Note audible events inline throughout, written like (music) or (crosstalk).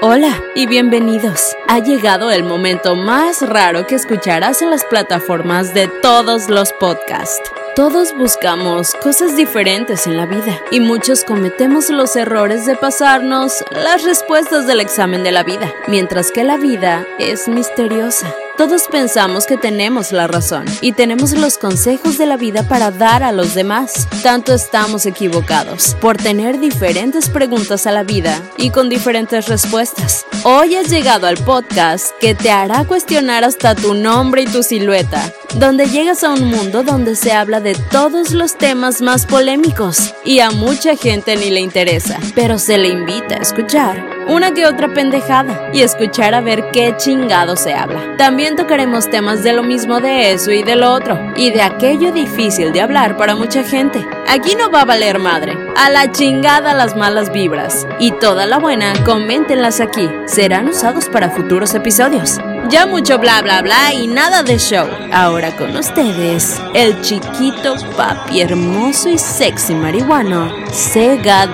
Hola y bienvenidos. Ha llegado el momento más raro que escucharás en las plataformas de todos los podcasts. Todos buscamos cosas diferentes en la vida y muchos cometemos los errores de pasarnos las respuestas del examen de la vida, mientras que la vida es misteriosa. Todos pensamos que tenemos la razón y tenemos los consejos de la vida para dar a los demás. Tanto estamos equivocados por tener diferentes preguntas a la vida y con diferentes respuestas. Hoy has llegado al podcast que te hará cuestionar hasta tu nombre y tu silueta, donde llegas a un mundo donde se habla de todos los temas más polémicos y a mucha gente ni le interesa, pero se le invita a escuchar una que otra pendejada y escuchar a ver qué chingado se habla. También tocaremos temas de lo mismo de eso y de lo otro, y de aquello difícil de hablar para mucha gente. Aquí no va a valer madre. A la chingada las malas vibras. Y toda la buena, coméntenlas aquí. Serán usados para futuros episodios. Ya mucho bla bla bla y nada de show. Ahora con ustedes, el chiquito papi hermoso y sexy marihuano, Sega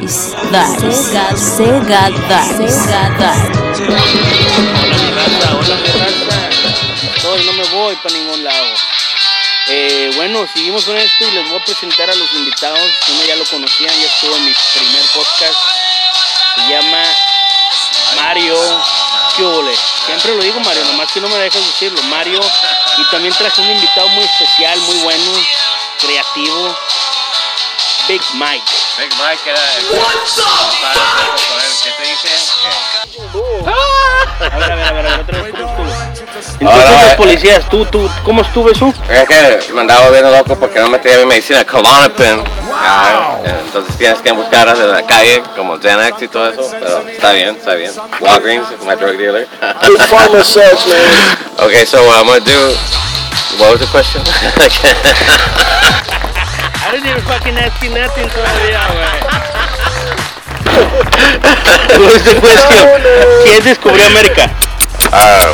Dice. Dice. Sega, Sega Dice. Sega Dice. Hola hola. Hoy no me voy para ningún lado. Eh, bueno, seguimos con esto y les voy a presentar a los invitados. Uno ya lo conocían, ya estuvo en mi primer podcast. Se llama Mario Kiole. Siempre lo digo Mario, nomás que no me dejas decirlo. Mario. Y también traje un invitado muy especial, muy bueno, creativo. Big Mike. Big Mike era el ¿Qué te dice? A ver, a ver, a ver, a ver, otra vez, ¿cómo estuvo? Entonces Ahora, los eh, policías, tú, tú, ¿cómo estuvo eso? Es que me andaba viendo loco porque no me tenía mi medicina (laughs) Klonopin. Ah, Entonces tienes que buscar en la calle como Xanax y todo eso. Pero está bien, está bien. Walgreens, my drug dealer. Good (laughs) search, man. okay, so what I'm gonna do. What was the question? I didn't even fucking ask you nothing todavía, güey. (laughs) What was the question? ¿Quién descubrió América? uh,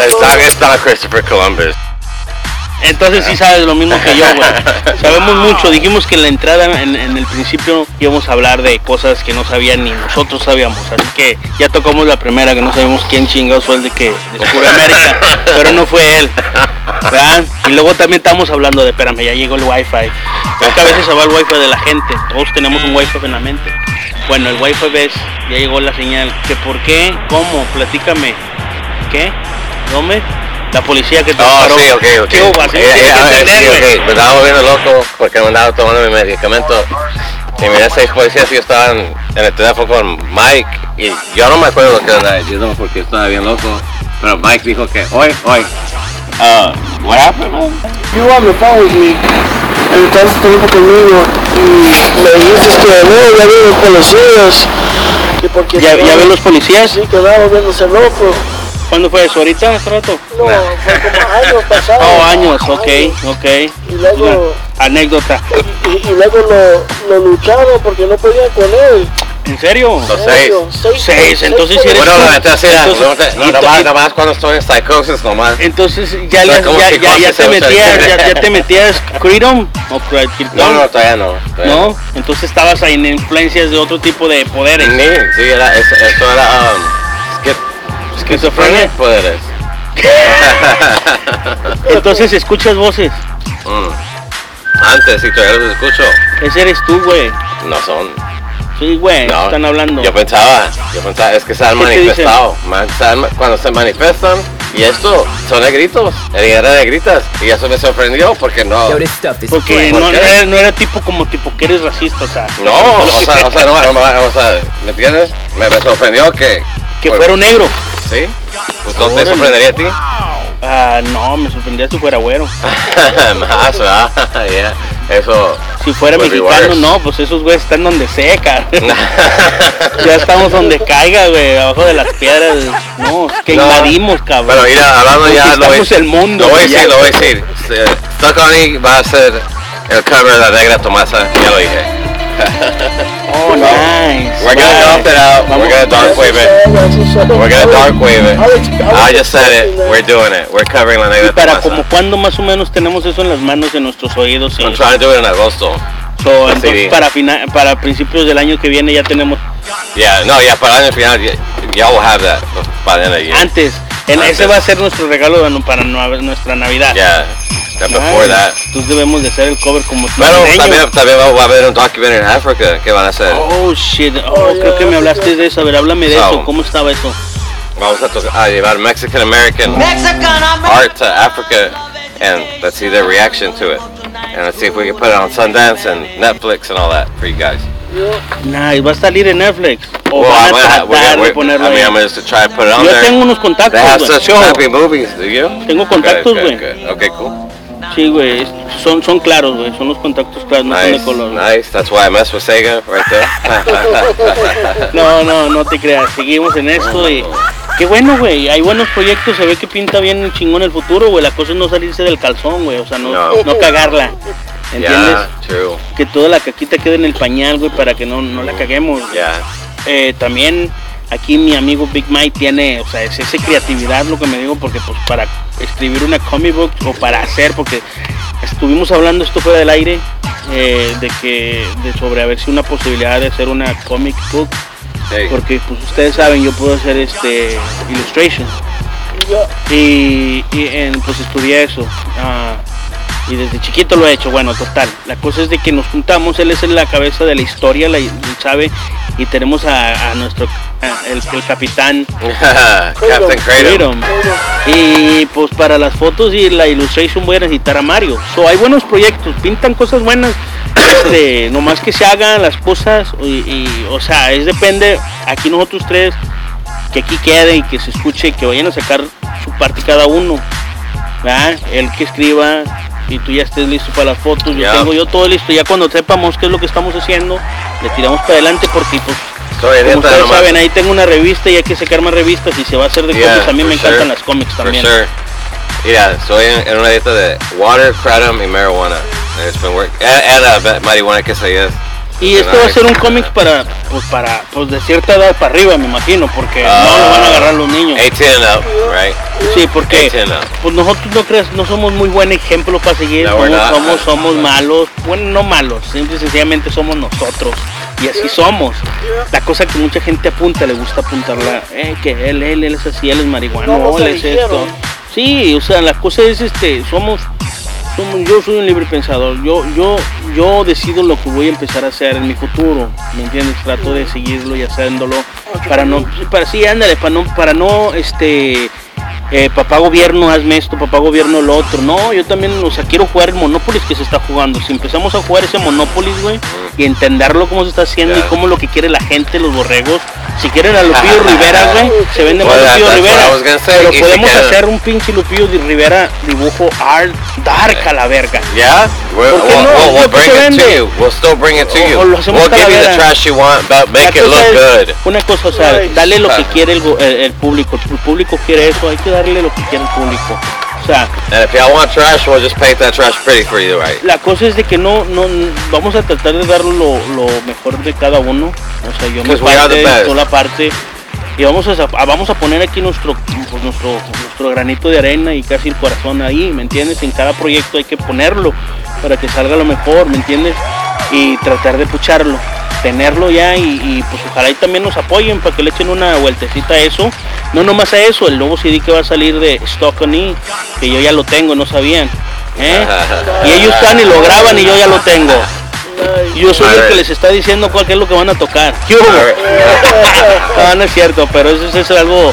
it's not Christopher Columbus. Entonces sí sabes lo mismo que yo, güey. (laughs) Sabemos mucho. Dijimos que en la entrada, en, en el principio, íbamos a hablar de cosas que no sabían ni nosotros sabíamos. Así que ya tocamos la primera, que no sabemos quién chingados fue el de que descubrió América. (laughs) Pero no fue él. ¿verdad? Y luego también estamos hablando de, espérame, ya llegó el wifi. Es que a veces se va el wifi de la gente. Todos tenemos un wifi en la mente. Bueno, el wifi ves, ya llegó la señal. ¿Que por qué? ¿Cómo? Platícame. ¿Qué? La policía que te Oh, paró. sí, ok, ok. ¿Qué hubo? Así Eh, eh, que ver, sí, ok. Me estaba volviendo loco porque me andaba tomando mi medicamento. Y miré seis policías y yo estaba en, en el teléfono con Mike. Y yo no me acuerdo lo que andaba diciendo porque estaba bien loco. Pero Mike dijo que, hoy, hoy. Uh, what happened, man? You on the phone with me. Y estás teléfono conmigo. Y me dijiste que no, ya vienen policías. Y porque ¿Ya, ya ven los policías? Sí, quedaba viéndose loco. ¿Cuándo fue eso? ¿Ahorita? ¿Hace rato? No, fue como años (laughs) pasados. Oh, años, ok, ok. Y luego, Anécdota. y, y luego lo, lo lucharon porque no podían con él. ¿En serio? Los seis. Seis, entonces si eres Bueno, sí, Entonces- no, te- no, y- nomás, y- nomás cuando estoy en psicosis, nomás. Entonces ya, ya, ya, ya te metías, ya, ya te (laughs) metías Freedom o Krypton? No, no, todavía no. todavía ¿No? Entonces estabas ahí en influencias de otro tipo de poderes. Ni, sí, era, eso, eso era, um, esquizofrenia poderes. Entonces escuchas voces. Mm. Antes, si todavía los escucho, Ese eres tú, güey. no son. Sí, güey. No, Están hablando. Yo pensaba, yo pensaba, es que se han ¿Qué te manifestado. man, se han- cuando se manifiestan, y esto son negritos, era negritas. Y eso me sorprendió porque no. Porque fresh. ¿Por no, era, no era tipo como tipo que eres racista, o sea. No, o sea, o sea, no, no, no, o sea, ¿me entiendes? Me, me sorprendió que. que fuera un negro. Sí. Pues te sorprendería a ti. Ah, no, me sorprendía si fuera güero. (laughs) Más, ¿verdad? (laughs) Yeah, Eso. Si fuera be mexicano, no, pues esos güeyes están donde seca. (laughs) ya estamos donde caiga, güey, abajo de las piedras. No, es que No, invadimos, cabrón. Pero mira, hablando ya, lo Conquistamos el mundo. lo voy a decir, lo voy a decir. E va a ser el cover de la negra Tomasa, ya lo dije. Oh, nice. We're gonna nice. dump it out, we're gonna dark wave it. We're gonna dark wave it. I just said it, we're doing it. We're covering la ¿Y negra para como cuándo más o menos tenemos eso en las manos, en nuestros oídos? I'm trying to do it in agosto. So, entonces para, fina- para principios del año que viene ya tenemos Ya, no, ya para el año final, ya, y'all will have that by the end of the year. Antes. En- Antes. ese va a ser nuestro regalo para nue- nuestra Navidad. yeah, before that. Entonces debemos de hacer el cover como Pero navideño. también, también va a haber un documentary en África que van a hacer. Oh shit, oh, creo que me hablaste de eso. A ver, háblame de So. eso. ¿Cómo estaba eso? Vamos a, to- a llevar Mexican American art to Africa and let's see their reaction to it. And let's see if we can put it on Sundance and Netflix and all that for you guys. Nah, y va a salir en Netflix. O Well, van a tratar de ponerlo I mean, ahí. I'm just to try to put it on Yo there. tengo unos They contactos, have güey. such crappy movies, do you? Tengo contactos, güey. good. Okay, cool. Sí, güey. Son, son claros, güey. Son los contactos claros, no son Nice, de color. nice. That's why I mess with Sega right there. (laughs) (laughs) No, no, no te creas. Seguimos en esto y... Qué bueno, güey. Hay buenos proyectos. Se ve que pinta bien chingón el futuro, güey. La cosa es no salirse del calzón, güey. O sea, no, No. no cagarla. ¿Entiendes? yeah, true. Que toda la caquita quede en el pañal, güey, para que no, no la caguemos. Yeah. Eh, también aquí mi amigo Big Mike tiene, o sea, es esa creatividad lo que me digo, porque pues para escribir una comic book o para hacer, porque estuvimos hablando esto fuera del aire, eh, de que, de sobre a ver si una posibilidad de hacer una comic book, Hey. porque pues ustedes saben, yo puedo hacer este illustration y, y en, pues estudié eso. ah, y desde chiquito lo he hecho, bueno, total. La cosa es de que nos juntamos, él es la cabeza de la historia, la, sabe, y tenemos a, a nuestro, a- el, el capitán (laughs) Captain Kratom. Freedom. Y pues para las fotos y la illustration voy a necesitar a Mario. So, hay buenos proyectos, pintan cosas buenas. (coughs) Este, nomás que se hagan las cosas y, y, o sea, es depende, aquí nosotros tres, que aquí quede y que se escuche, que vayan a sacar su parte cada uno. ¿verdad? El que escriba y tú ya estés listo para las fotos, yo tengo yo todo listo, ya cuando sepamos qué es lo que estamos haciendo, le tiramos para adelante porque pues como ustedes saben, ahí tengo una revista y hay que sacar más revistas y se va a hacer de Yeah, cómics. A mí me encantan las cómics también. sure. Mira, soy en, en una dieta de water, kratom y marijuana. And It's been work. Uh, marihuana que se. Y esto va a ser un cómic para, pues para, pues de cierta edad para arriba, me imagino, porque no lo van a agarrar los niños. 18 and up, right? Sí, porque 18 and up. pues nosotros no creas, no somos muy buen ejemplo para seguir, No, somos, not. somos, somos malos, bueno no malos, simple y sencillamente somos nosotros. Y así somos. La cosa que mucha gente apunta, le gusta apuntarla, eh, que él, él, él es así, él es marihuano, ¿Cómo se él es esto. Sí, o sea, la cosa es este, somos, somos, yo soy un libre pensador, yo, yo, yo decido lo que voy a empezar a hacer en mi futuro, ¿me entiendes? Trato de seguirlo y haciéndolo para no, para sí, ándale, para no, para no, este, eh, papá gobierno, hazme esto, papá gobierno lo otro. No, yo también, o sea, quiero jugar el Monopoly que se está jugando. Si empezamos a jugar ese Monopoly, güey, y entenderlo cómo se está haciendo y cómo lo que quiere la gente, los borregos. Si quieren a Lupillo (laughs) Rivera, güey, se vende más that- Lupillo Rivera. Pero podemos hacer un pinche Lupillo de Rivera dibujo art dark a la verga. Yeah? We'll, ¿Por qué we'll, no? we'll, que bring it to you. We'll still bring it to you. We'll give you the trash you want, but make it look good. Una cosa, o sea, dale lo que quiere el, go- el- el público. El público quiere eso, hay que darle lo que quiere el público. O sea, la cosa es de que no, no, vamos a tratar de dar lo, lo mejor de cada uno. O sea, yo the parte, tú la parte. Y vamos a, a- vamos a poner aquí nuestro, pues, nuestro, nuestro granito de arena y casi el corazón ahí, ¿me entiendes? En cada proyecto hay que ponerlo para que salga lo mejor, ¿me entiendes? Y tratar de pucharlo, tenerlo ya y, y, pues ojalá y también nos apoyen para que le echen una vueltecita a eso. No nomás a eso, el nuevo CD que va a salir de Stock on E, que yo ya lo tengo, no sabían. ¿eh? (laughs) Y ellos están y lo graban y yo ya lo tengo. Yo soy el que les está diciendo cuál es lo que van a tocar. (laughs) No, no es cierto, pero eso, eso es algo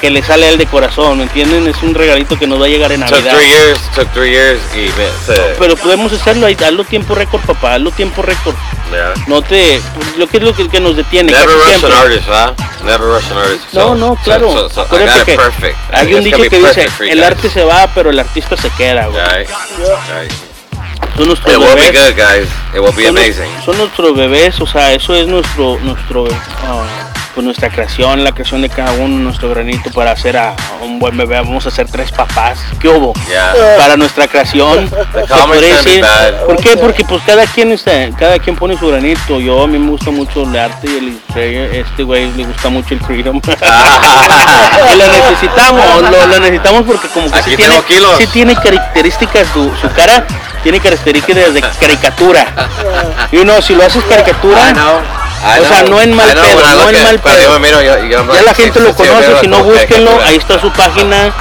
que le sale a él de corazón, ¿me entienden? Es un regalito que nos va a llegar en Took Navidad. three years, took three years y me, se, Pero podemos hacerlo ahí, hazlo tiempo récord, papá, hazlo tiempo récord. yeah. No te, lo que es lo que, que nos detiene. Never rush siempre. an artist, huh? Never rush an artist. No, So- no, claro. So, so, I que perfect. hay un dicho que dice, el arte se va, pero el artista se queda, güey. Right, right. Son nuestros It will be bebés. good, guys. It will be son, amazing. son nuestros bebés, o sea, eso es nuestro, nuestro, ah, pues nuestra creación, la creación de cada uno, nuestro granito para hacer a, a un buen bebé. Vamos a hacer tres papás. ¿Qué hubo? Yeah. Para nuestra creación. (laughs) decir. ¿Por qué? Porque pues cada quien está, cada quien pone su granito. Yo a mí me gusta mucho el arte y el este güey le gusta mucho el freedom. (laughs) y lo necesitamos, lo, lo necesitamos porque como que sí tiene, sí tiene características su, su cara tiene características de caricatura. (laughs) Y uno, si lo haces caricatura, I O sea, know, no en mal know, pedo, no en mal pedo. yo miro, yo- yo- I'm Ya la gente lo conoce, si no búsquenlo, que- ahí está su página.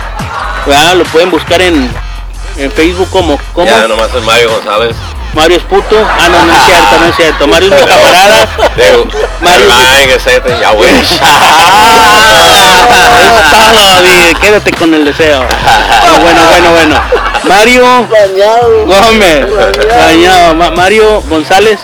Lo pueden buscar en, en Facebook como, como Ya, nomás es Mario González. Mario es puto. Ah, no, no es cierto, no es cierto. (laughs) Mario es mi camarada. Mario- ya wish. (laughs) Ah, quédate con el deseo. (laughs) Ah, bueno, bueno, bueno. Mario Bañado. Gómez, Mario González,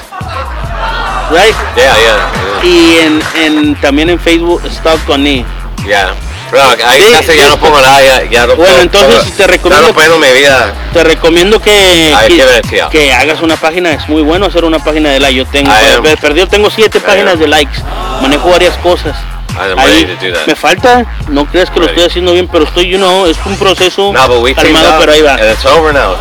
right? Yeah, yeah. Y en, en, también en Facebook, Stock con E. Ya. Pero ahí Sí, casi ya no pongo nada, ya, ya no Bueno, pongo- entonces te recomiendo- no mi vida. Te recomiendo que, Ay, que, que hagas una página, es muy bueno hacer una página de like. Yo tengo, perdido, tengo siete páginas de likes, manejo varias cosas. I'm Ahí ready to do that. me falta, no creas que lo estoy haciendo bien, pero estoy, you know, es un proceso No, but we teamed calmado, pero ahí va. and it's over now.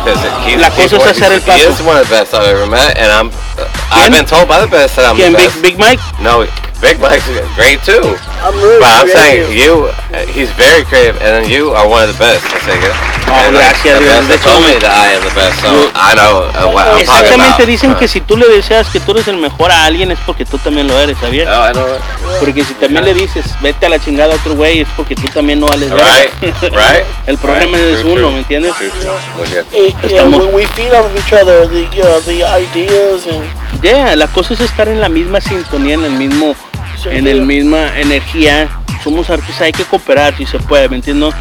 La cosa es hacer el paso. is one of the best I've ever met, I'm. ¿Quién? I've been told by the best that I'm ¿Quién? the Big. Big Mike. No, Big Mike's great too. I'm really But I'm saying you, uh, he's very creative, and then you are one of the best. I say it. Oh, gracias, Dios. They told me that I am the best, so I know uh, what I'm talking Exactamente, dicen que Uh, si tú le deseas que tú eres el mejor a alguien es porque tú también lo eres, ¿sabías? Oh, I know it. Porque si también le dices, vete a la chingada a otro güey, es porque tú también no vales. Right, right. (laughs) El problema right. es True, uno, true. ¿me entiendes? True, yeah, Estamos- when we feed off of each other, the, you know, the ideas and Yeah, la cosa es estar en la misma sintonía, en el mismo, en el misma energía. Somos artistas, hay que cooperar si se puede, ¿me entiendes?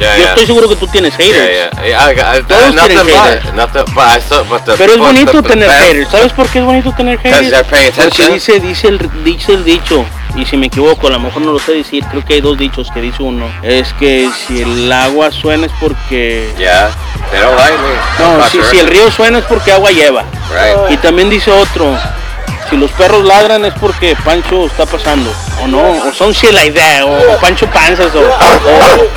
Ya, Yo ya. estoy seguro que tú tienes haters. Yeah, yeah. yeah got- I, Todos nothing tienen but, haters. nothing, but I still, but the Pero es bonito the tener haters. ¿Sabes por qué es bonito tener haters? Porque dice, dice, el, dice el dicho, y si me equivoco, a lo mejor no lo sé decir, creo que hay dos dichos que dice uno. Es que si el agua suena es porque... Yeah, me. No, si, si el río suena es porque agua lleva. Right. Y también dice otro, si los perros ladran es porque Pancho está pasando, o no, o son shit like that, o, o Pancho panzas, o, o-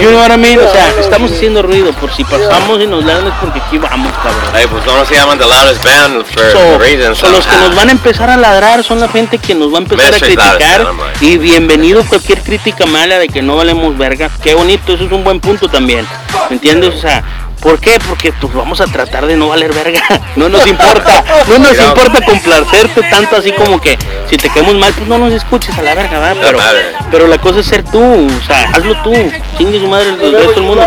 you know what I mean? O sea, estamos haciendo ruido, por si pasamos y nos ladran es porque aquí vamos, cabrón. Hey, pues no se llaman the loudest band for So, a reason. so los que nos van a empezar a ladrar son la gente que nos va a empezar a criticar y bienvenido cualquier crítica mala de que no valemos verga. Qué bonito, eso es un buen punto también. ¿Me entiendes? O sea, ¿por qué? Porque pues vamos a tratar de no valer verga. (laughs) No nos importa, no nos Mira. importa complacerte tanto así como que si te quedamos mal, pues no nos escuches a la verga, ¿verdad? Pero, pero la cosa es ser tú, o sea, hazlo tú, chingue su madre el resto del mundo.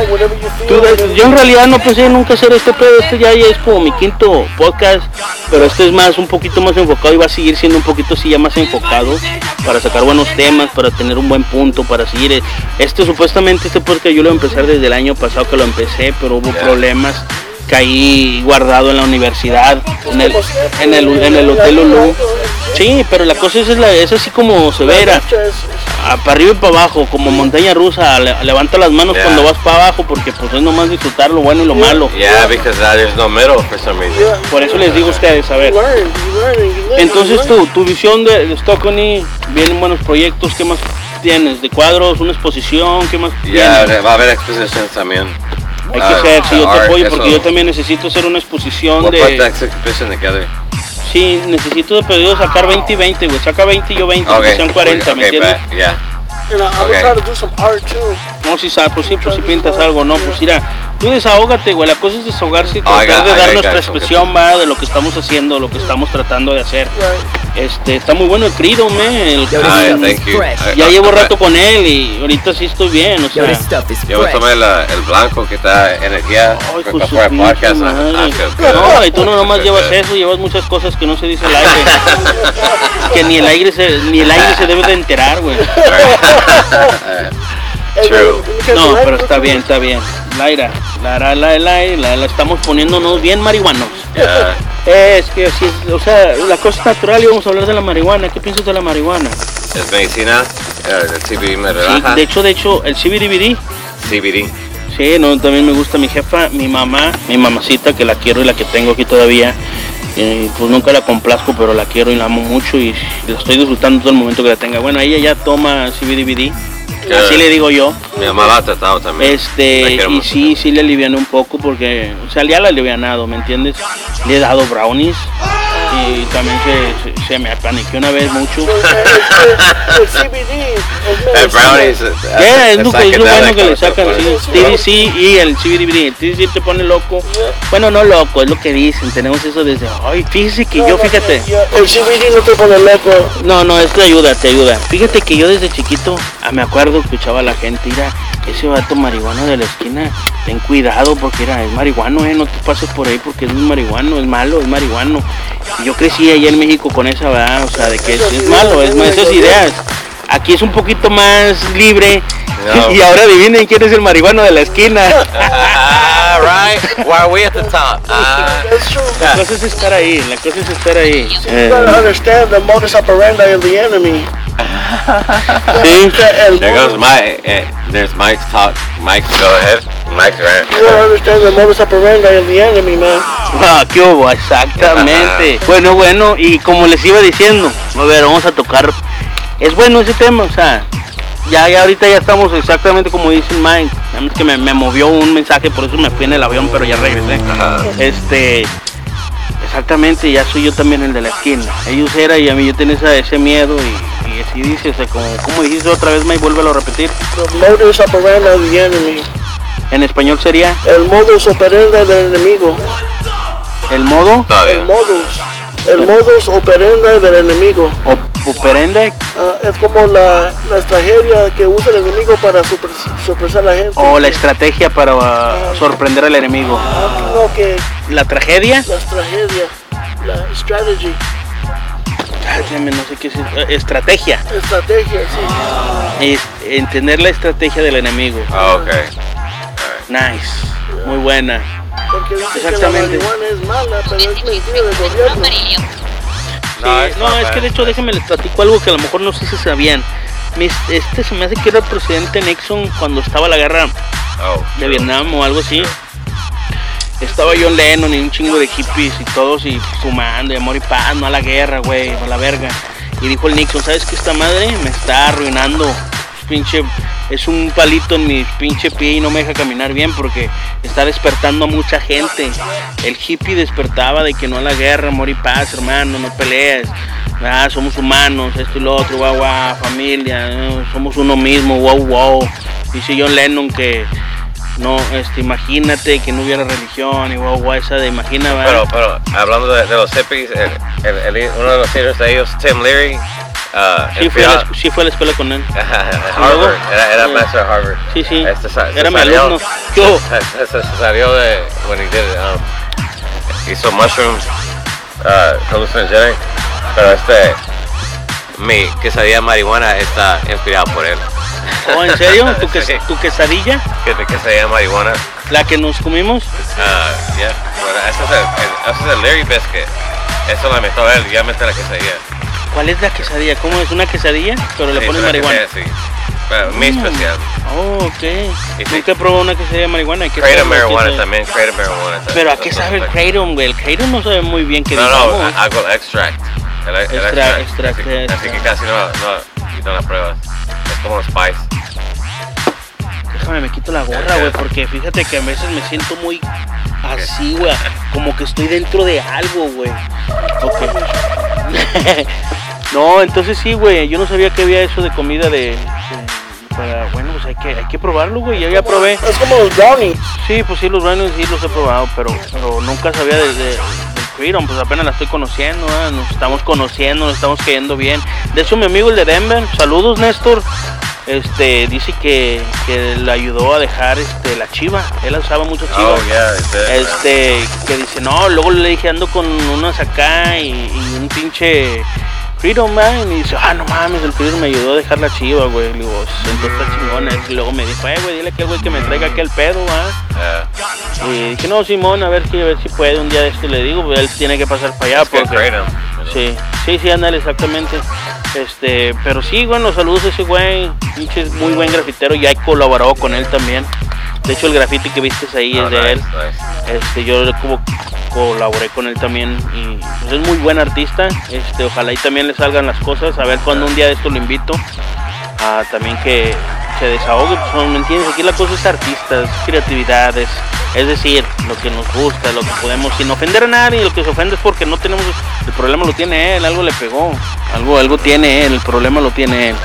Tú, yo en realidad no pensé nunca hacer este pedo, este ya, ya es como mi quinto podcast, pero este es más, un poquito más enfocado y va a seguir siendo un poquito así ya más enfocado para sacar buenos temas, para tener un buen punto, para seguir. eh, Este supuestamente, este podcast yo lo empecé desde el año pasado que lo empecé, pero hubo. Problemas, caí guardado en la universidad, en el, en el, en el Hotel Ulu. Sí, pero la cosa es, es, la- es así como se ve, era, a- para arriba y para abajo, como montaña rusa, le- levanta las manos Yeah. cuando vas para abajo, porque pues es nomás disfrutar lo bueno y lo malo. Yeah, because uh, there's no middle for some reason. Yeah. Por eso les digo a ustedes, a You ver. Entonces tú, tu visión de, de Stockony, vienen buenos proyectos, ¿qué más tienes? ¿De cuadros, una exposición? ¿Qué más Yeah, tienes? va a haber expositions también. Hay que Uh, hacer, si yo te apoyo, porque yo también necesito hacer una exposición de... that exhibition together. Sí, necesito de pedido sacar 20 y 20, güey. Saca 20 y yo 20, que Okay. sean 40, ¿me okay, entiendes? but, yeah. And I, I'm Okay. gonna try to do some art too. No, si sabes, pues sí, pues si pintas algo, no, pues mira, tú desahógate, güey, la cosa es desahogarse y Oh, tratar got- de dar nuestra okay. expresión, va, de lo que estamos haciendo, lo que estamos tratando de hacer. Este, está muy bueno el Credo, me, el- Ah, yeah, thank you. I- ya llevo rato con él y ahorita sí estoy bien, o sea, Yo me tomé la- el blanco que está energía Ay, pues su podcast. feel good. No, y tú no nomás llevas eso, llevas muchas cosas que no se dice al aire. (laughs) que ni el aire se, ni el aire se debe de enterar, güey. (laughs) True. No, pero está bien, está bien. Laira, la, la, la, la, la, la estamos poniéndonos bien marihuanos. Yeah. Es que así es, o sea, la cosa es natural y vamos a hablar de la marihuana. ¿Qué piensas de la marihuana? Es medicina, el CBD me Sí, relaja. de hecho, de hecho, el CBDVD, CBD. sí, no, también me gusta mi jefa, mi mamá, mi mamacita, que la quiero y la que tengo aquí todavía. eh, pues nunca la complazco, pero la quiero y la amo mucho y la estoy disfrutando todo el momento que la tenga. Bueno, ella ya toma CBDVD, Así le digo yo. Mi mamá la ha tratado también. Este, y sí, sí le aliviané un poco porque, o sea, ya la alivianado, ¿me entiendes? Le he dado brownies y también se, se, se me apaniqué una vez mucho. (laughs) El CBD El brownies. Yeah, es, lo, que- es lo bueno que le sacan, sí. TDC y el CBD. El TDC te pone loco. Bueno, no loco, es lo que dicen. Tenemos eso desde. Ay, fíjese que No, yo, no, fíjate. El CBD no te pone loco. No, no, es te ayuda, te ayuda. Fíjate que yo desde chiquito, ah, me acuerdo, escuchaba a la gente, mira, ese vato marihuano de la esquina, ten cuidado porque era, es marihuano, eh, no te pases por ahí porque es marihuano, es malo, es marihuano. Yo crecí allá en México con esa, ¿verdad? O sea, de que es, es malo, es esas ideas. Aquí es un poquito más libre. No. Y ahora adivinen quién es el marihuano de la esquina. (laughs) Ah, right. Why are we at the top? Ah. That's true. La cosa es estar ahí, la cosa es estar ahí. You Eh, gotta understand the modus operandi of the enemy. El There goes Mike. eh, there's Mike's talk. Mike, go ahead. Mike's rant. You gotta understand the modus operandi of the enemy, man. Ah, ¿qué hubo? Exactamente. (laughs) bueno, bueno, y como les iba diciendo, a ver, vamos a tocar. Es bueno ese tema, o sea, ya, ya ahorita ya estamos exactamente como dice Mike. Que me, me movió un mensaje, por eso me fui en el avión, pero ya regresé. Ajá. Este, exactamente, ya soy yo también el de la esquina. Ellos era y a mí yo tenía esa- ese miedo y, y así dice, o sea, como, como dijiste otra vez, Mike, vuélvelo a repetir. The modus operandi of the enemy. En español sería El modus operandi del enemigo. el modo El modus. El modus operandi del enemigo. o- operende Ah, es como la, la estrategia que usa el enemigo para sorpresar a la gente. o la estrategia para uh, sorprender al enemigo. Ah, no, que La tragedia, la estrategia, la strategy, Ay, déjame, no sé qué es, eh, estrategia, estrategia, sí. es entender la estrategia del enemigo. Oh, okay. Nice, muy buena. Porque que la marihuana es mala, pero es mentira del gobierno. No, it's no, es que de hecho déjenme les platico algo que a lo mejor no sé si sabían. Este se me hace que era el presidente Nixon cuando estaba la guerra Oh. de. Vietnam o algo así. Estaba John Lennon y un chingo de hippies y todos y fumando y amor y paz, no a la guerra, güey, a la verga. Y dijo el Nixon, ¿sabes qué esta madre me está arruinando? Pinche, es un palito en mi pinche pie y no me deja caminar bien porque está despertando a mucha gente. El hippie despertaba de que no a la guerra, amor y paz, hermano, no pelees. Ah, somos humanos, esto y lo otro, guau, guau, familia, somos uno mismo, wow, wow. Dice John Lennon que no, este, imagínate que no hubiera religión y guau, guau, esa de imagina. Pero, pero hablando de, los hippies, el, uno de los líderes de ellos, Tim Leary, uh, sí, fue a la, sí fue a la escuela con él. (laughs) Harvard, era, era maestro de Harvard. Sí, sí, Este se era mi salió- alumno. Yo. Se, (laughs) se- salió de, when he did, um, hizo mushrooms, uh, hallucinogenic, pero este, mi quesadilla de marihuana está inspirada por él. Oh, ¿en serio? ¿Tu, (laughs) ques- Sí. tu quesadilla? Que de quesadilla de marihuana, La que nos comimos. uh, yeah, bueno, ese es el, ese es el Leary Biscuit. Eso lo inventó él, ya mete la quesadilla. ¿Cuál es la quesadilla? ¿Cómo es? ¿Una quesadilla? Pero le Sí, ponen marihuana. sí. Mi Mm. especial. Oh, ok. Y sí. Nunca he probado una quesadilla de marihuana. ¿a qué Kratom ¿Qué sabe? también, Kratom marijuana también. Pero ¿a qué sabe el Kratom, güey? El Kratom no sabe muy bien que No, no, hago extract. El, el Extra- extract. extract, así, así que casi no, no, no la pruebas. Es como los spice. Déjame, me quito la gorra, güey, porque fíjate que a veces me siento muy así, güey. Como que estoy dentro de algo, güey. Ok. (laughs) no, entonces sí, güey. Yo no sabía que había eso de comida de. de- para, bueno, pues hay que, hay que probarlo, güey. Yo ya probé. Es como los brownies. Sí, pues sí, los brownies sí los he probado, pero, pero nunca sabía de, de- del Freedom, pues apenas la estoy conociendo, ¿eh? nos estamos conociendo, nos estamos cayendo bien. De hecho, mi amigo el de Denver, saludos Néstor, este, dice que, que le ayudó a dejar este, la chiva, él usaba mucho chiva. Oh, yeah. Este, que dice, no, luego le dije, ando con unas acá y, y un pinche Freedom, man. Y dice, ah, no mames, el Freedom me ayudó a dejar la chiva, güey. Le digo, entonces está chingona. Y luego me dijo, eh, güey, dile que güey que me traiga aquí el pedo, ah. Yeah. Y dije, no, Simón, a ver, si, a ver si puede un día de este. Le digo, pues, él tiene que pasar para allá. Porque, sí, sí, sí, ándale, exactamente. Este, pero sí, bueno, saludos a ese güey. Pinche es muy buen grafitero. Ya he colaborado con él también. De hecho, el grafiti que viste ahí es de él. Este, yo como colaboré con él también y pues, es muy buen artista. Este, ojalá y también le salgan las cosas. A ver cuando un día de esto lo invito. A también que se desahogue. Pues, ¿me entiendes? Aquí la cosa es artistas, creatividades. Es decir, lo que nos gusta, lo que podemos, sin ofender a nadie, lo que se ofende es porque no tenemos, el problema lo tiene él, algo le pegó, algo, algo tiene él, el problema lo tiene él,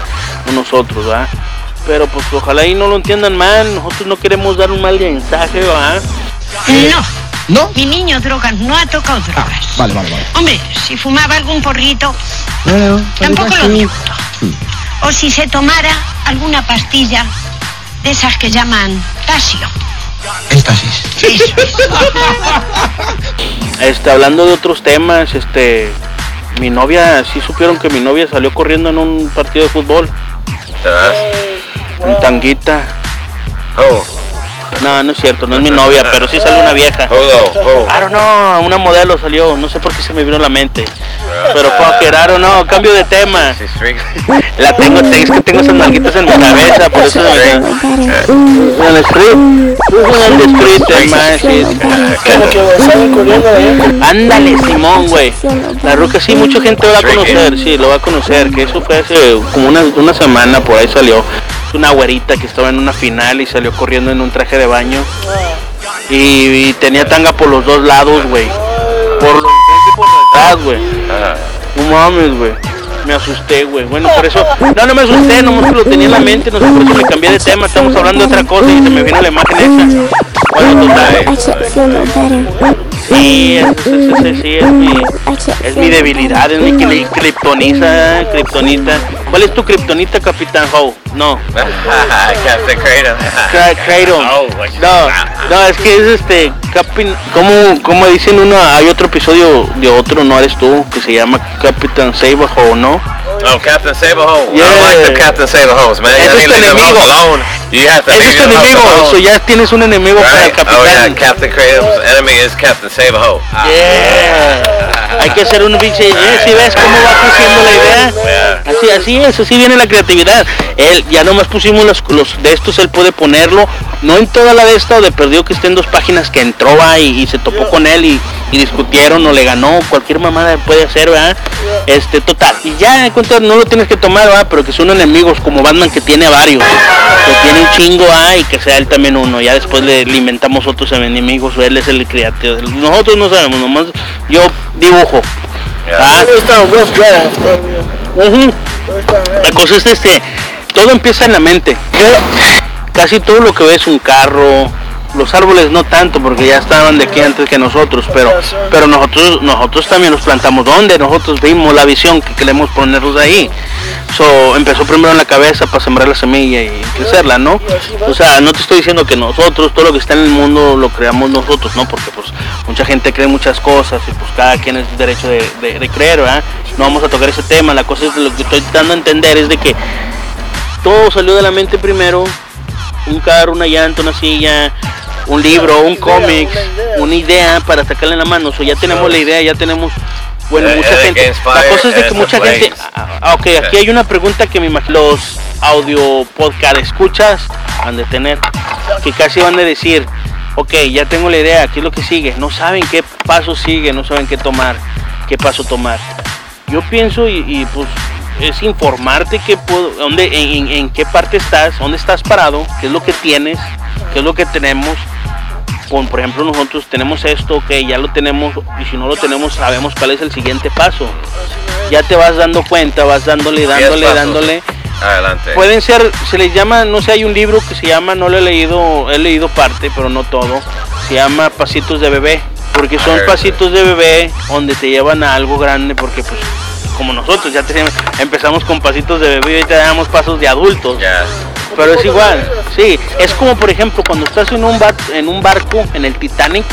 no nosotros, ¿verdad? Pero pues ojalá y no lo entiendan mal, nosotros no queremos dar un mal mensaje, ¿verdad? No, ¿No? mi niño drogas no ha tocado Ah, drogas. vale, vale, vale. Hombre, si fumaba algún porrito, Bueno, tampoco lo sí. discuto. O si se tomara alguna pastilla de esas que llaman tasio. Éxtasis. Eso es. (laughs) Este, hablando de otros temas, este, mi novia, sí supieron que mi novia salió corriendo en un partido de fútbol, ¿Te vas? En tanguita. Oh, No, no es cierto, no es mi novia, pero sí salió una vieja. oh, oh. I don't know, una modelo salió, no sé por qué se me vino a la mente. Pero fuck it, I don't know, cambio de tema. La tengo, es que tengo esas nalguitas en mi cabeza, por eso me En el street, en el street. Ándale, Simón, güey. La ruca sí, mucha gente lo va a conocer, sí, lo va a conocer. Que eso fue hace como una, una semana, por ahí salió. Es una güerita que estaba en una final y salió corriendo en un traje de baño. Y, y tenía tanga por los dos lados, güey. Por los y por detrás, güey. No mames, güey. Me asusté, güey. Bueno, por eso. No, no me asusté, nomás que lo tenía en la mente. No sé por eso me cambié de tema. Estamos hablando de otra cosa y se me vino la imagen esa. Bueno, total. Sí, es, es- es- es- sí, es mi, es mi debilidad, es mi cri- kriptonita, kriptonita. ¿Cuál es tu kriptonita, Capitán Howe? No, (laughs) Captain Kratos. Oh, No, no, es que es este, Capin, como, como dicen uno, hay otro episodio de otro, no eres tú, que se llama Capitán Saberhow, ¿no? Oh, Captain Saberholm. I Yeah. don't like the Captain Saberholms, man. Es tu enemigo. alone. You have to es tu enemigo, so ya tienes un enemigo para el Right? Oh yeah, Capitán. Captain Kratos' enemy is Captain Saberholm. Yeah. Hay que hacer un pinche, eh, si ves cómo va creciendo la idea. Así, así es, así viene la creatividad. Él, ya nomás pusimos los, los de estos, él puede ponerlo, no en toda la de esta o de perdió que esté en dos páginas que entró va, y, y se topó con él y, y discutieron o le ganó, cualquier mamada puede hacer, ¿verdad? Este, total. Y ya, en cuenta, no lo tienes que tomar, ¿verdad? Pero que son enemigos como Batman que tiene varios, que tiene un chingo, ¿ah? Y que sea él también uno. Ya después le, le inventamos otros enemigos, o él es el creativo. Nosotros no sabemos, nomás yo dibujo. ¿ah? ¿Dónde está Rough Draft? Ujú. ¿Dónde está? La cosa es este, todo empieza en la mente. Casi todo lo que ves un carro, los árboles no tanto porque ya estaban de aquí antes que nosotros, pero pero nosotros nosotros también los plantamos donde nosotros vimos la visión que queremos ponerlos ahí. So, empezó primero en la cabeza para sembrar la semilla y crecerla, ¿no? O sea, no te estoy diciendo que nosotros, todo lo que está en el mundo lo creamos nosotros, ¿no? Porque pues mucha gente cree muchas cosas y pues cada quien es derecho de, de- creer, ¿verdad? No vamos a tocar ese tema, la cosa es lo que estoy dando a entender es de que todo salió de la mente primero, un carro, una llanta, una silla, un libro, un cómic, una idea para sacarle en la mano. O sea, ya tenemos la idea, ya tenemos, bueno, Eh, mucha eh, gente. La cosa es de que as mucha the gente. flames. Ah, ok, aquí hay una pregunta que me imagino los audio podcast escuchas han de tener, que casi van a decir, ok, ya tengo la idea, ¿qué es lo que sigue? No saben qué paso sigue, no saben qué tomar, qué paso tomar. Yo pienso y, y, pues es informarte que puedo, dónde, en, en- qué parte estás, dónde estás parado, qué es lo que tienes, qué es lo que tenemos. Con, por ejemplo, nosotros tenemos esto, ok, ya lo tenemos, y si no lo tenemos, sabemos cuál es el siguiente paso. Ya te vas dando cuenta, vas dándole, dándole, dándole. Adelante. Pueden ser, se les llama, no sé, hay un libro que se llama, no lo he leído, he leído parte, pero no todo, se llama Pasitos de Bebé, porque son Ah, pasitos de bebé donde te llevan a algo grande, porque pues como nosotros ya tenemos- empezamos con pasitos de bebé y ahorita damos pasos de adultos, Yeah. pero es igual, sí, es como por ejemplo cuando estás en un, bar- en un barco, en el Titanic,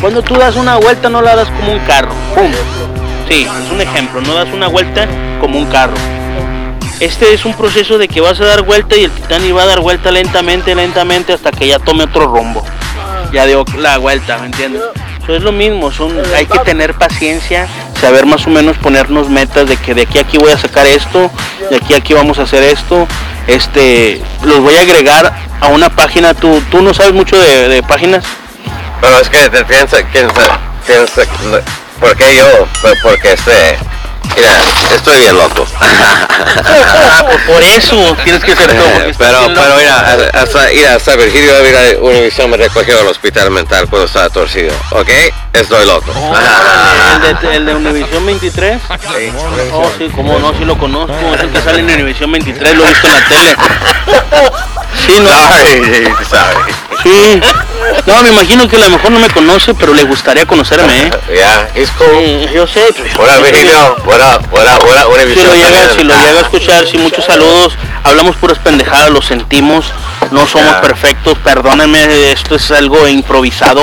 cuando tú das una vuelta no la das como un carro, ¡pum! Sí, es un ejemplo, no das una vuelta como un carro. Este es un proceso de que vas a dar vuelta y el Titanic va a dar vuelta lentamente, lentamente hasta que ya tome otro rumbo. Ya dio la vuelta, ¿me entiendes? Eso es lo mismo, son, hay que tener paciencia, saber más o menos ponernos metas de que de aquí a aquí voy a sacar esto, de aquí a aquí vamos a hacer esto. Este, los voy a agregar a una página. Tú, tú no sabes mucho de, de páginas. Pero es que te piensa, piensa, piensa, ¿por qué yo? Pues Porque este, Mira, estoy bien loco. Por eso tienes que ser todo. porque estás pero, pero loco. mira, hasta, mira, hasta Virgilio a Univision me recogió al hospital mental cuando estaba torcido. ¿Ok? Estoy loco. Oh, (laughs) el de, el de Univisión 23. Oh, sí, como no, sí lo conozco. Es el que sale en Univisión 23, lo he visto en la tele. (laughs) Sí, no. Sorry, sorry. Sí. No, me imagino que a lo mejor no me conoce, pero le gustaría conocerme, ¿eh? (laughs) Yeah, he's cool. Sí, yo sé. up, Virgilio? Up? What up? Si lo llega, si lo llega a escuchar, sí, muchos saludos. Hablamos puras pendejadas, lo sentimos. No somos Ya. perfectos, perdónenme, esto es algo improvisado.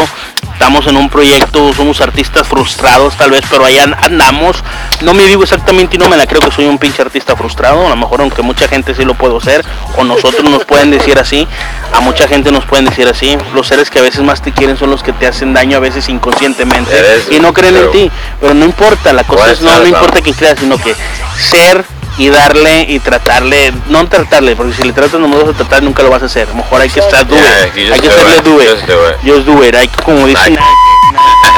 Estamos en un proyecto, somos artistas frustrados tal vez, pero allá andamos. No me vivo exactamente y no me la creo que soy un pinche artista frustrado. A lo mejor aunque mucha gente sí lo puedo ser, o nosotros nos pueden decir así, a mucha gente nos pueden decir así. Los seres que a veces más te quieren son los que te hacen daño a veces inconscientemente Eres- y no creen en ti. Pero no importa, la cosa es no ¿no? importa que creas, sino que ser y darle y tratarle, no tratarle, porque si le tratas no vas a tratar nunca lo vas a hacer. A lo mejor hay que estar Yeah, just hay que do hacerle it. do it. Just do it. Just do it. Hay que, como dicen Nike.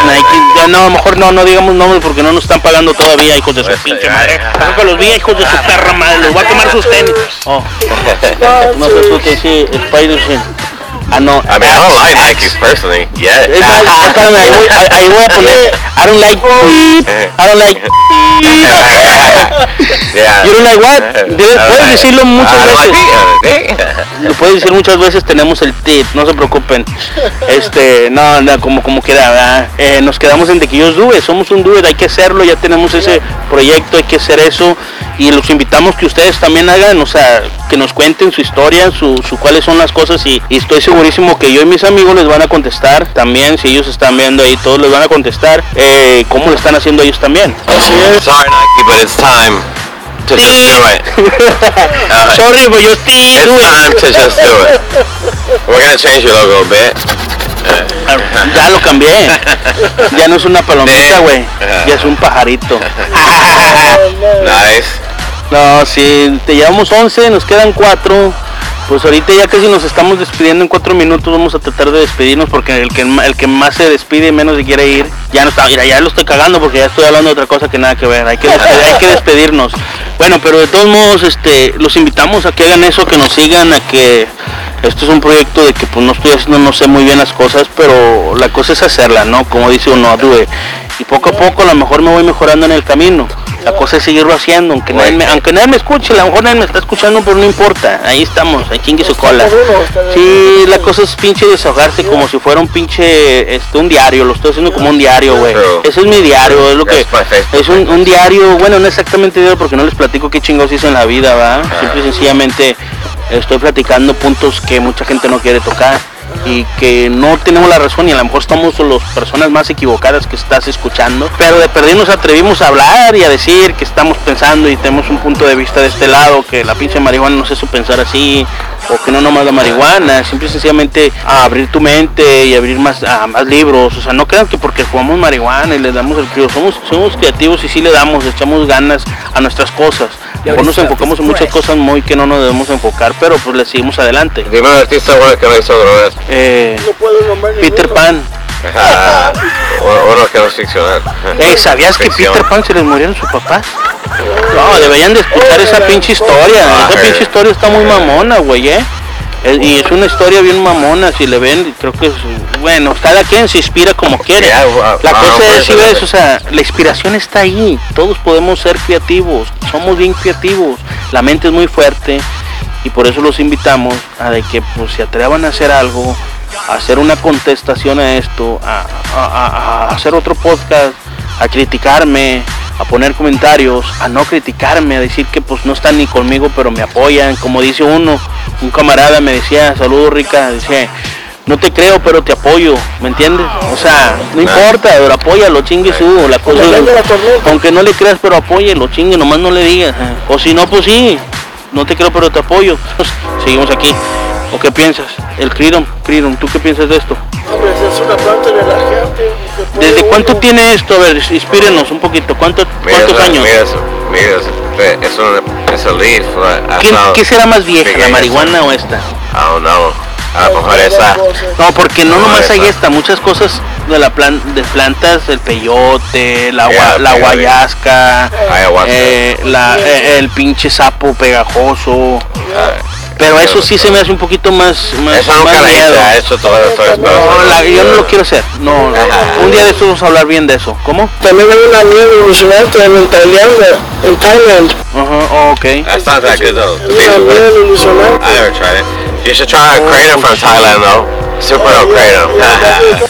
Nike, ya no, a lo mejor no, no digamos nombres porque no nos están pagando todavía, hijos de su Pues, pinche ya, madre. ya. Nunca los vi, hijos de su perra madre, los voy a quemar sus tenis. Oh, (laughs) no se asusten, sí, Spider-Man. Ah, no. I mean, I don't like Nikes personally. Yeah. (laughs) Ahí voy a poner, I don't like, (laughs) I don't like, yeah. You don't like what? (laughs) Debes- puedes decirlo muchas don't veces. lo puedes decir muchas veces, tenemos el tip, no se preocupen. Este, no, no, como, como queda. Eh, nos quedamos en de que yo due, somos un due, hay que hacerlo, ya tenemos ese proyecto, hay que hacer eso y los invitamos que ustedes también hagan, o sea, que nos cuenten su historia, su, su cuáles son las cosas y, y estoy segurísimo que yo y mis amigos les van a contestar también, si ellos están viendo ahí, todos les van a contestar eh, cómo lo están haciendo ellos también. Sorry, Nike, but it's time to just do it. (laughs) Uh, Sorry, but yo sí, It's do it. time to just do it. We're gonna change your logo a bit. Ya lo cambié. Ya no es una palomita, güey. Ya es un pajarito. (laughs) Nice. (laughs) No, si te llevamos 11, nos quedan 4. Pues ahorita ya casi nos estamos despidiendo en 4 minutos. Vamos a tratar de despedirnos porque el que, el que más se despide menos se quiere ir. Ya no está, mira, ya lo estoy cagando porque ya estoy hablando de otra cosa que nada que ver. Hay que, hay que despedirnos. Bueno, pero de todos modos, este, los invitamos a que hagan eso, que nos sigan, a que esto es un proyecto de que pues no estoy haciendo, no sé muy bien las cosas, pero la cosa es hacerla, ¿no? Como dice uno, it. Y poco a poco a lo mejor me voy mejorando en el camino. La cosa es seguirlo haciendo, aunque nadie, me, aunque nadie me escuche, a lo mejor nadie me está escuchando, pero no importa. Ahí estamos, ahí chingue su cola. Sí, la cosa es pinche desahogarse como si fuera un pinche, este, un diario. Lo estoy haciendo como un diario, güey. Ese es mi diario, es lo que, es un, un diario, bueno, no exactamente diario porque no les platico qué chingados hice en la vida, ¿va? Simple y sencillamente estoy platicando puntos que mucha gente no quiere tocar y que no tenemos la razón y a lo mejor estamos las personas más equivocadas que estás escuchando, pero de perder nos atrevimos a hablar y a decir que estamos pensando y tenemos un punto de vista de este lado, que la pinche marihuana no se hizo pensar así, o que no nomás la marihuana, simple y sencillamente a abrir tu mente y abrir más, a más libros, o sea, no crean que porque jugamos marihuana y le damos el crío, somos, somos creativos y sí le damos, echamos ganas a nuestras cosas. Mejor nos enfocamos en muchas cosas muy que no nos debemos enfocar, pero pues le seguimos adelante. Dime un artista bueno que no hizo drogas. Eh, No puedo nombrar Peter ninguno. Pan. Ah, uno que no es ficcional. Ey, ¿sabías que. Peter Pan se les murieron sus papás? No, deberían de escuchar esa pinche historia. Ah, Esa eh. pinche historia está muy mamona, güey, ¿eh? Y es una historia bien mamona, si le ven, creo que es, bueno, cada quien se inspira como quiere. La cosa es, si ves, o sea, la inspiración está ahí, todos podemos ser creativos, somos bien creativos, la mente es muy fuerte y por eso los invitamos a de que pues se atrevan a hacer algo, a hacer una contestación a esto, a, a- a- a hacer otro podcast, a criticarme, a poner comentarios, a no criticarme, a decir que pues no están ni conmigo pero me apoyan, como dice uno, un camarada me decía, saludos rica, decía, no te creo pero te apoyo, ¿me entiendes? O sea, no importa, pero apóyalo, chingue su, la cosa la aunque no le creas pero apóyelo, chingue, nomás no le digas, eh. o si no pues sí, no te creo pero te apoyo, Pues, seguimos aquí, ¿o qué piensas? El Creedom, Creedom, ¿tú qué piensas de esto? Hombre, es una planta relajante. se puede ¿Desde cuánto tiene esto? A ver, inspírenos un poquito, ¿cuánto, ¿cuántos años? Mira eso, mira Es un, es un leaf. ¿Qué, será más vieja, la marihuana o esta? Don't know. A lo mejor esa. No, porque no No, nomás hay esta, muchas cosas de la plan de plantas, el peyote, la, Yeah, la guayasca, eh, la- eh, el pinche sapo pegajoso. Pero eso sí se me hace un poquito más, más, Eso nunca más la eso todo No, yo no lo quiero hacer. No, no. Ajá. un día de estos vamos a hablar bien de eso. ¿Cómo? También hay una miel ilusionante en Tailandia, en Thailand. Ajá, ok. That sounds like good though. Una ilusionante. I never tried it. You should try a kratom from Thailand though. Super no kratom.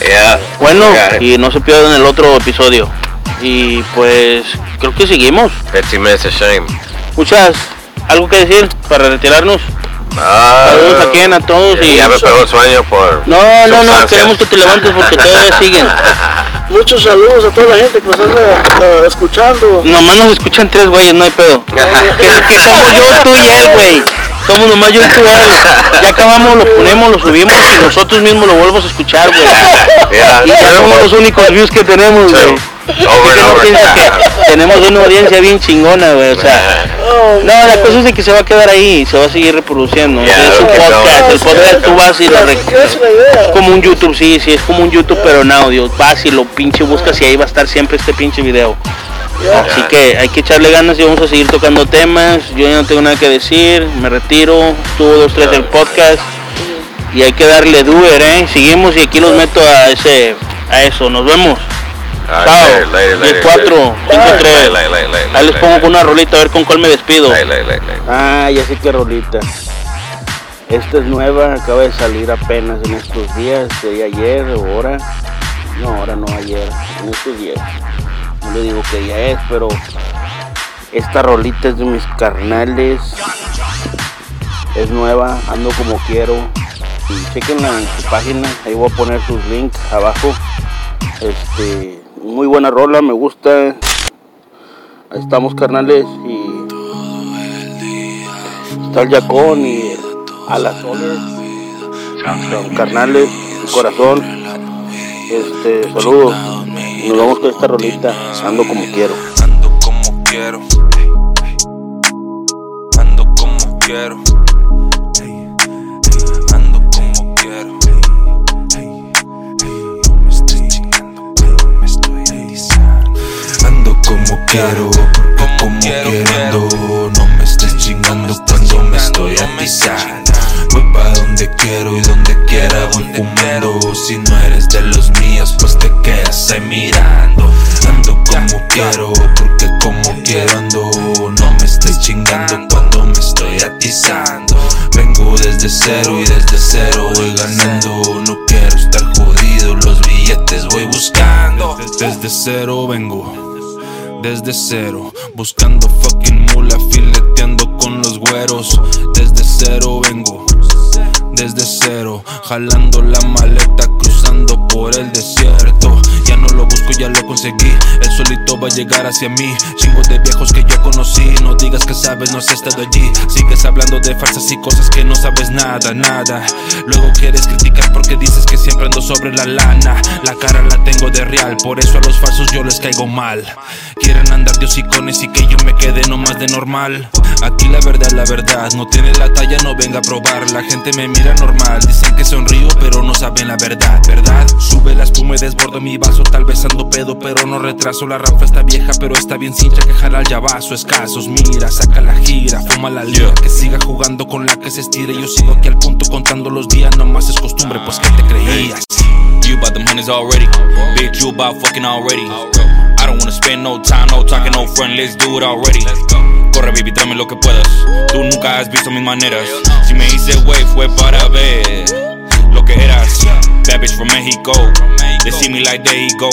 (laughs) yeah. Bueno, y no se pierdan el otro episodio. Y pues creo que seguimos. 15 minutes of shame. Muchas, ¿algo que decir para retirarnos? Ah, Saludos a Ken, a todos y... ya me pegó el sueño por. No, no, no, queremos que te levantes porque (laughs) todavía siguen. Muchos saludos a toda la gente que nos está eh, escuchando. Nomás nos escuchan tres güeyes, no hay pedo. (laughs) Que, que somos yo, tú y él, güey. Somos nomás yo y tú y él. Ya acabamos, lo ponemos, lo subimos y nosotros mismos lo volvemos a escuchar, güey. (laughs) Yeah, Y somos los únicos views que tenemos, güey. Que no tenemos una audiencia bien chingona, güey. O sea, no, la cosa es de que se va a quedar ahí, se va a seguir reproduciendo. Es un podcast, no- el podcast tú vas y lo rec- ¿qué es como un YouTube, sí, sí, es como un YouTube pero en audio. Vas y lo pinche buscas y ahí va a estar siempre este pinche video. Así que hay que echarle ganas y vamos a seguir tocando temas. Yo ya no tengo nada que decir, me retiro. Tuvo dos, tres el podcast. Y hay que darle doer, eh. Seguimos y aquí los meto a ese, a eso. Nos vemos. Chao. later, later, later, 10, 4, 5, later. 3. Later, later, later, Ahí les pongo con una rolita a ver con cuál me despido. Ah, ya sé qué rolita. Esta es nueva, acaba de salir apenas en estos días, sería ayer o ahora. No, ahora no, ayer, en estos días. No le digo que ya es, pero esta rolita es de mis carnales. Es nueva, ando como quiero. Y chequenla en su página, ahí voy a poner sus links abajo. Este, muy buena rola, me gusta. Ahí estamos carnales y está el Yacón y a las Soler. Son carnales, corazón. Este, saludos. Nos vamos con esta rolita, ando como quiero. Ando como quiero. Ando como quiero. Como quiero, porque como quiero, ando No me estés chingando cuando me estoy atizando Voy pa' donde quiero y donde quiera voy fumando Si no eres de los míos pues te quedas ahí mirando. Ando como quiero, porque como quiero ando. No me estés chingando cuando me estoy atizando Vengo desde cero y desde cero voy ganando. No quiero estar jodido, los billetes voy buscando. Desde cero vengo desde cero, buscando fucking mula, fileteando con los güeros. Desde cero vengo, desde cero, jalando la maleta, cruzando por el desierto. Ya no lo busco, ya lo conseguí. El solito va a llegar hacia mí. Chingo de viejos que yo conocí. No digas que sabes, no has estado allí. Sigues hablando de falsas y cosas que no sabes nada, nada. Luego quieres criticar porque dices que siempre ando sobre la lana. La cara la tengo de real, por eso a los falsos yo les caigo mal. Quieren andar de hocicones y que yo me quede nomás de normal. Aquí la verdad, la verdad, no tiene la talla, no venga a probar. La gente me mira normal, dicen que sonrío, pero no saben la ¿verdad? Sube la espuma y desbordo mi vaso, tal vez ando pedo, pero no retraso. La rampa está vieja, pero está bien cincha que jala el llavazo. Escasos, mira, saca la gira, fuma la liga, que siga jugando con la que se estire. Yo sigo aquí al punto contando los días, nomás es costumbre, pues que te creías. You about them hundreds already. Bitch, you about fucking already. I don't wanna spend no time, no talking, no friend, let's do it already. Corre, baby, tráeme lo que puedas. Tú nunca has visto mis maneras. Si me hice wey, fue para ver lo que eras. Bad bitch from Mexico. They see me like there he go.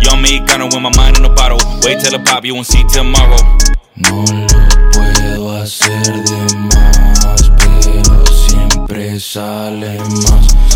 Young mexicano with my mind in a bottle. Wait till the pop, you won't see tomorrow. No lo puedo hacer de más, pero siempre sale más.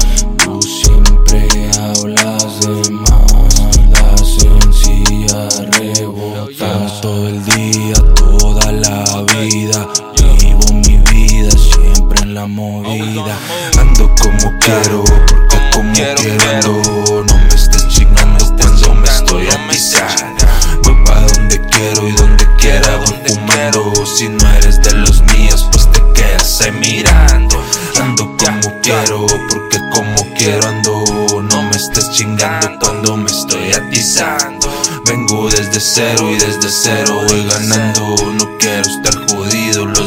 Quiero, porque como quiero, quiero ando. No me estés chingando cuando me estoy atizando. Voy pa' donde quiero y donde quiera voy fumando. Si no eres de los míos, pues te quedas ahí mirando. Ando como quiero, como quiero ando. No me estés chingando cuando me estoy atizando. Vengo desde cero y desde cero voy ganando. No quiero estar jodido, los